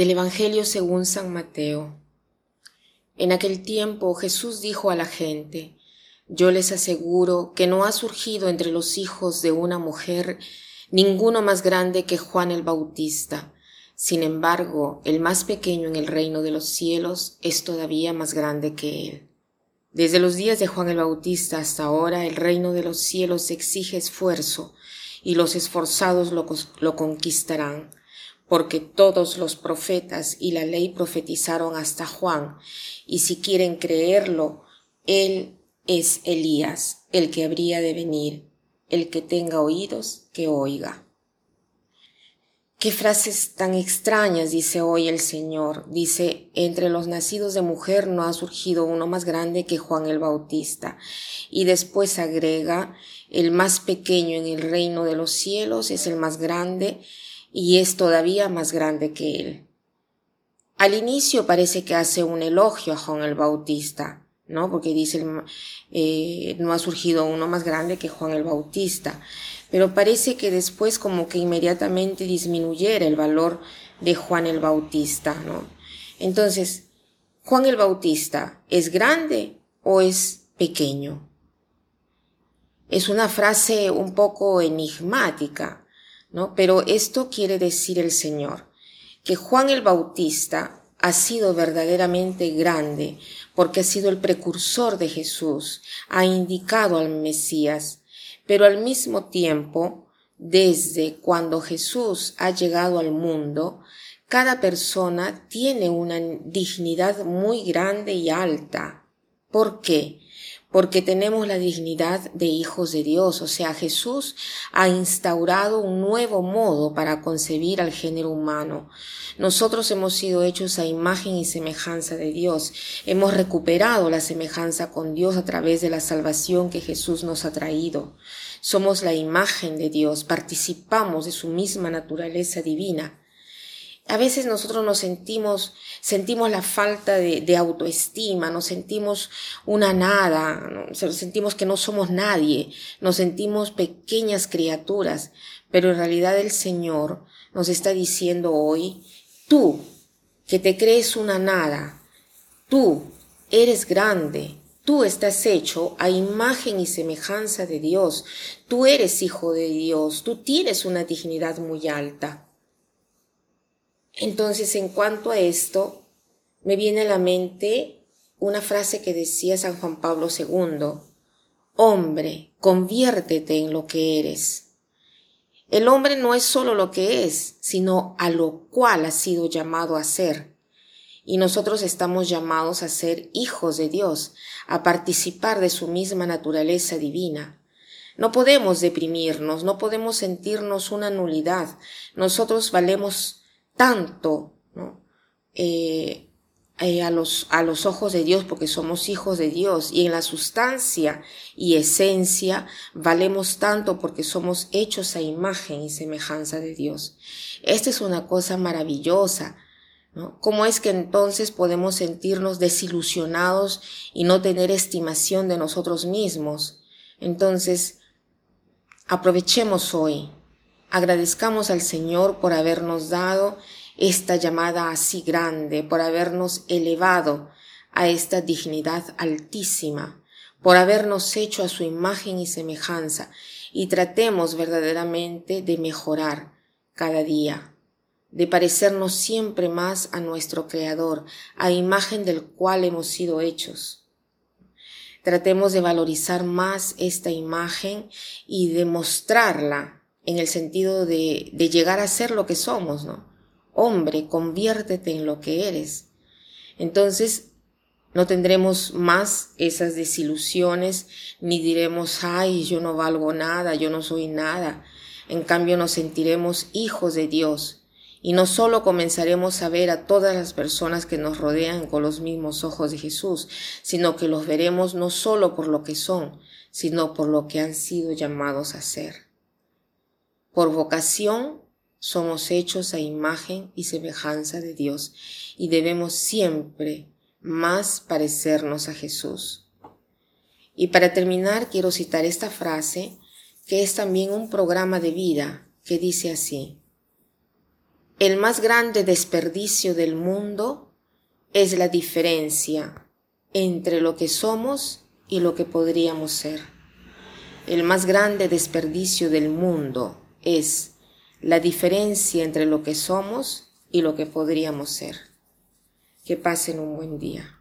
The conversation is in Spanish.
Del Evangelio según San Mateo. En aquel tiempo Jesús dijo a la gente, Yo les aseguro que no ha surgido entre los hijos de una mujer ninguno más grande que Juan el Bautista. Sin embargo, el más pequeño en el reino de los cielos es todavía más grande que él. Desde los días de Juan el Bautista hasta ahora el reino de los cielos exige esfuerzo, y los esforzados lo, lo conquistarán porque todos los profetas y la ley profetizaron hasta Juan, y si quieren creerlo, él es Elías, el que habría de venir, el que tenga oídos, que oiga. Qué frases tan extrañas dice hoy el Señor. Dice, entre los nacidos de mujer no ha surgido uno más grande que Juan el Bautista. Y después agrega, el más pequeño en el reino de los cielos es el más grande y es todavía más grande que él. Al inicio parece que hace un elogio a Juan el Bautista, ¿no? Porque dice, eh, no ha surgido uno más grande que Juan el Bautista, pero parece que después como que inmediatamente disminuyera el valor de Juan el Bautista, ¿no? Entonces, Juan el Bautista, ¿es grande o es pequeño? Es una frase un poco enigmática, Pero esto quiere decir el Señor, que Juan el Bautista ha sido verdaderamente grande porque ha sido el precursor de Jesús, ha indicado al Mesías, pero al mismo tiempo, desde cuando Jesús ha llegado al mundo, cada persona tiene una dignidad muy grande y alta. ¿Por qué? Porque tenemos la dignidad de hijos de Dios, o sea, Jesús ha instaurado un nuevo modo para concebir al género humano. Nosotros hemos sido hechos a imagen y semejanza de Dios, hemos recuperado la semejanza con Dios a través de la salvación que Jesús nos ha traído. Somos la imagen de Dios, participamos de su misma naturaleza divina. A veces nosotros nos sentimos, sentimos la falta de, autoestima, nos sentimos una nada, sentimos que no somos nadie, nos sentimos pequeñas criaturas, pero en realidad el Señor nos está diciendo hoy, tú, que te crees una nada, tú eres grande, Tú estás hecho a imagen y semejanza de Dios. Tú eres hijo de Dios. Tú tienes una dignidad muy alta. Entonces, en cuanto a esto, me viene a la mente una frase que decía San Juan Pablo II, Hombre, conviértete en lo que eres. El hombre no es solo lo que es, sino a lo cual ha sido llamado a ser. Y nosotros estamos llamados a ser hijos de Dios, a participar de su misma naturaleza divina. No podemos deprimirnos, no podemos sentirnos una nulidad. Nosotros valemos tanto eh, eh, a, los, a los ojos de Dios porque somos hijos de Dios y en la sustancia y esencia valemos tanto porque somos hechos a imagen y semejanza de Dios. Esta es una cosa maravillosa. ¿no? ¿Cómo es que entonces podemos sentirnos desilusionados y no tener estimación de nosotros mismos? Entonces, aprovechemos hoy Agradezcamos al Señor por habernos dado esta llamada así grande, por habernos elevado a esta dignidad altísima, por habernos hecho a su imagen y semejanza, y tratemos verdaderamente de mejorar cada día, de parecernos siempre más a nuestro Creador, a imagen del cual hemos sido hechos. Tratemos de valorizar más esta imagen y de mostrarla en el sentido de, de llegar a ser lo que somos, ¿no? Hombre, conviértete en lo que eres. Entonces, no tendremos más esas desilusiones, ni diremos, ay, yo no valgo nada, yo no soy nada. En cambio, nos sentiremos hijos de Dios. Y no solo comenzaremos a ver a todas las personas que nos rodean con los mismos ojos de Jesús, sino que los veremos no solo por lo que son, sino por lo que han sido llamados a ser. Por vocación somos hechos a imagen y semejanza de Dios y debemos siempre más parecernos a Jesús. Y para terminar quiero citar esta frase que es también un programa de vida que dice así. El más grande desperdicio del mundo es la diferencia entre lo que somos y lo que podríamos ser. El más grande desperdicio del mundo es la diferencia entre lo que somos y lo que podríamos ser. Que pasen un buen día.